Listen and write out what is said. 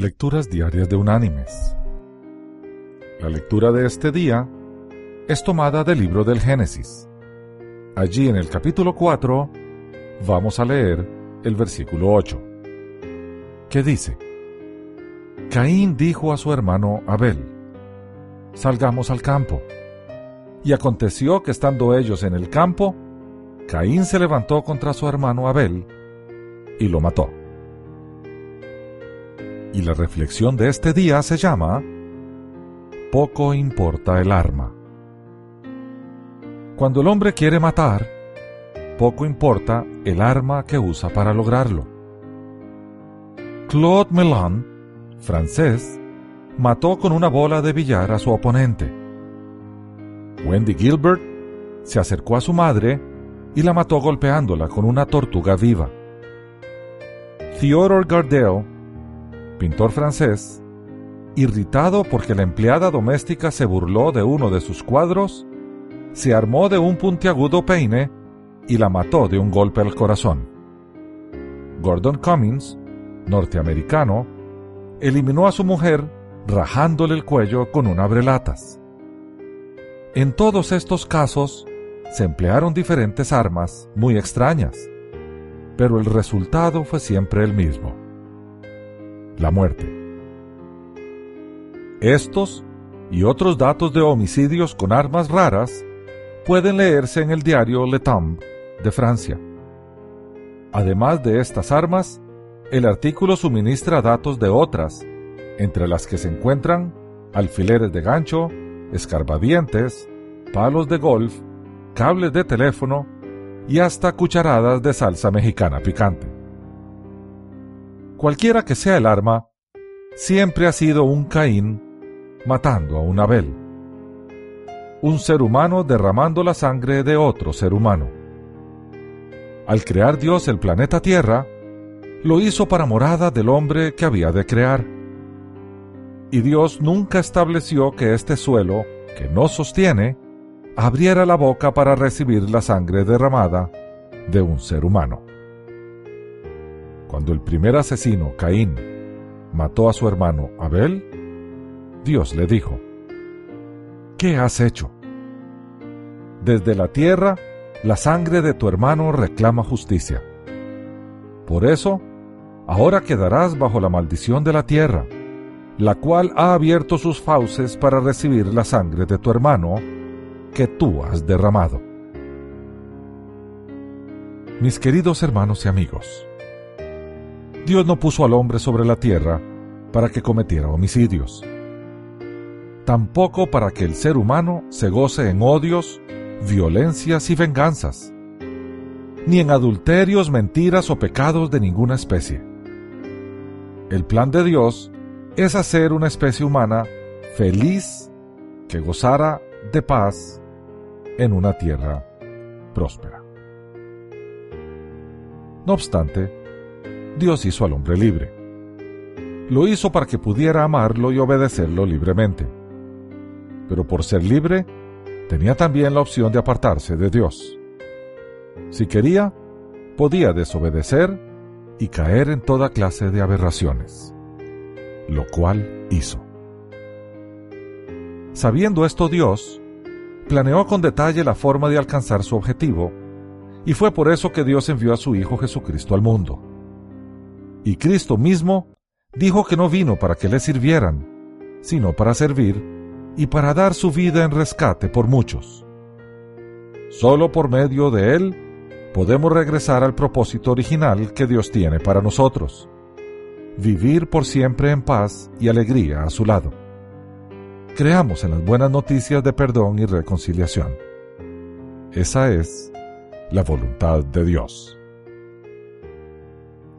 Lecturas Diarias de Unánimes. La lectura de este día es tomada del libro del Génesis. Allí en el capítulo 4 vamos a leer el versículo 8, que dice, Caín dijo a su hermano Abel, Salgamos al campo. Y aconteció que estando ellos en el campo, Caín se levantó contra su hermano Abel y lo mató. Y la reflexión de este día se llama Poco importa el arma. Cuando el hombre quiere matar, poco importa el arma que usa para lograrlo. Claude Melan, francés, mató con una bola de billar a su oponente. Wendy Gilbert se acercó a su madre y la mató golpeándola con una tortuga viva. Theodore Gardel pintor francés, irritado porque la empleada doméstica se burló de uno de sus cuadros, se armó de un puntiagudo peine y la mató de un golpe al corazón. Gordon Cummings, norteamericano, eliminó a su mujer rajándole el cuello con un abrelatas. En todos estos casos se emplearon diferentes armas muy extrañas, pero el resultado fue siempre el mismo la muerte. Estos y otros datos de homicidios con armas raras pueden leerse en el diario Le Temps de Francia. Además de estas armas, el artículo suministra datos de otras, entre las que se encuentran alfileres de gancho, escarbadientes, palos de golf, cables de teléfono y hasta cucharadas de salsa mexicana picante. Cualquiera que sea el arma, siempre ha sido un Caín matando a un Abel. Un ser humano derramando la sangre de otro ser humano. Al crear Dios el planeta Tierra, lo hizo para morada del hombre que había de crear. Y Dios nunca estableció que este suelo, que no sostiene, abriera la boca para recibir la sangre derramada de un ser humano. Cuando el primer asesino, Caín, mató a su hermano Abel, Dios le dijo, ¿qué has hecho? Desde la tierra, la sangre de tu hermano reclama justicia. Por eso, ahora quedarás bajo la maldición de la tierra, la cual ha abierto sus fauces para recibir la sangre de tu hermano que tú has derramado. Mis queridos hermanos y amigos, Dios no puso al hombre sobre la tierra para que cometiera homicidios. Tampoco para que el ser humano se goce en odios, violencias y venganzas, ni en adulterios, mentiras o pecados de ninguna especie. El plan de Dios es hacer una especie humana feliz que gozara de paz en una tierra próspera. No obstante, Dios hizo al hombre libre. Lo hizo para que pudiera amarlo y obedecerlo libremente. Pero por ser libre, tenía también la opción de apartarse de Dios. Si quería, podía desobedecer y caer en toda clase de aberraciones, lo cual hizo. Sabiendo esto Dios, planeó con detalle la forma de alcanzar su objetivo, y fue por eso que Dios envió a su Hijo Jesucristo al mundo. Y Cristo mismo dijo que no vino para que le sirvieran, sino para servir y para dar su vida en rescate por muchos. Solo por medio de Él podemos regresar al propósito original que Dios tiene para nosotros, vivir por siempre en paz y alegría a su lado. Creamos en las buenas noticias de perdón y reconciliación. Esa es la voluntad de Dios.